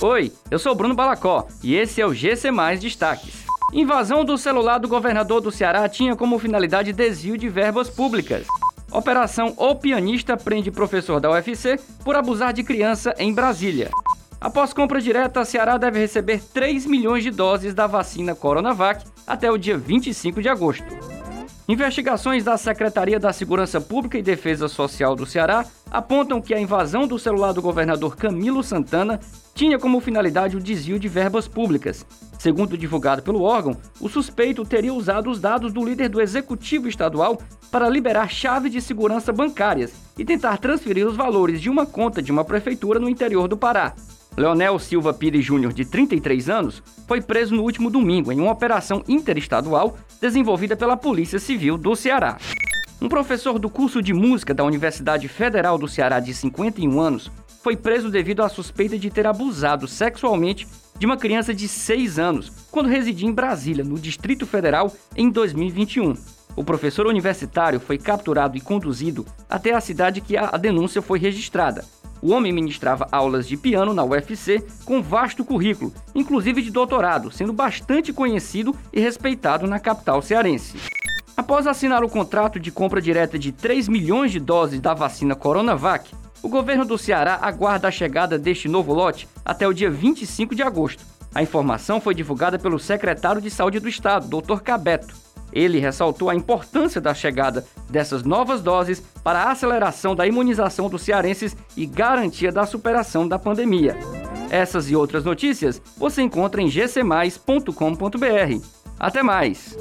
Oi, eu sou Bruno Balacó e esse é o GC Mais Destaques. Invasão do celular do governador do Ceará tinha como finalidade desvio de verbas públicas. Operação O Pianista prende professor da UFC por abusar de criança em Brasília. Após compra direta, Ceará deve receber 3 milhões de doses da vacina Coronavac até o dia 25 de agosto. Investigações da Secretaria da Segurança Pública e Defesa Social do Ceará apontam que a invasão do celular do governador Camilo Santana tinha como finalidade o desvio de verbas públicas. Segundo divulgado pelo órgão, o suspeito teria usado os dados do líder do executivo estadual para liberar chaves de segurança bancárias e tentar transferir os valores de uma conta de uma prefeitura no interior do Pará. Leonel Silva Pires Júnior, de 33 anos, foi preso no último domingo em uma operação interestadual desenvolvida pela Polícia Civil do Ceará. Um professor do curso de música da Universidade Federal do Ceará, de 51 anos, foi preso devido à suspeita de ter abusado sexualmente de uma criança de 6 anos, quando residia em Brasília, no Distrito Federal, em 2021. O professor universitário foi capturado e conduzido até a cidade que a denúncia foi registrada, o homem ministrava aulas de piano na UFC com vasto currículo, inclusive de doutorado, sendo bastante conhecido e respeitado na capital cearense. Após assinar o contrato de compra direta de 3 milhões de doses da vacina Coronavac, o governo do Ceará aguarda a chegada deste novo lote até o dia 25 de agosto. A informação foi divulgada pelo secretário de Saúde do Estado, Dr. Cabeto. Ele ressaltou a importância da chegada dessas novas doses para a aceleração da imunização dos cearenses e garantia da superação da pandemia. Essas e outras notícias você encontra em gcmais.com.br. Até mais!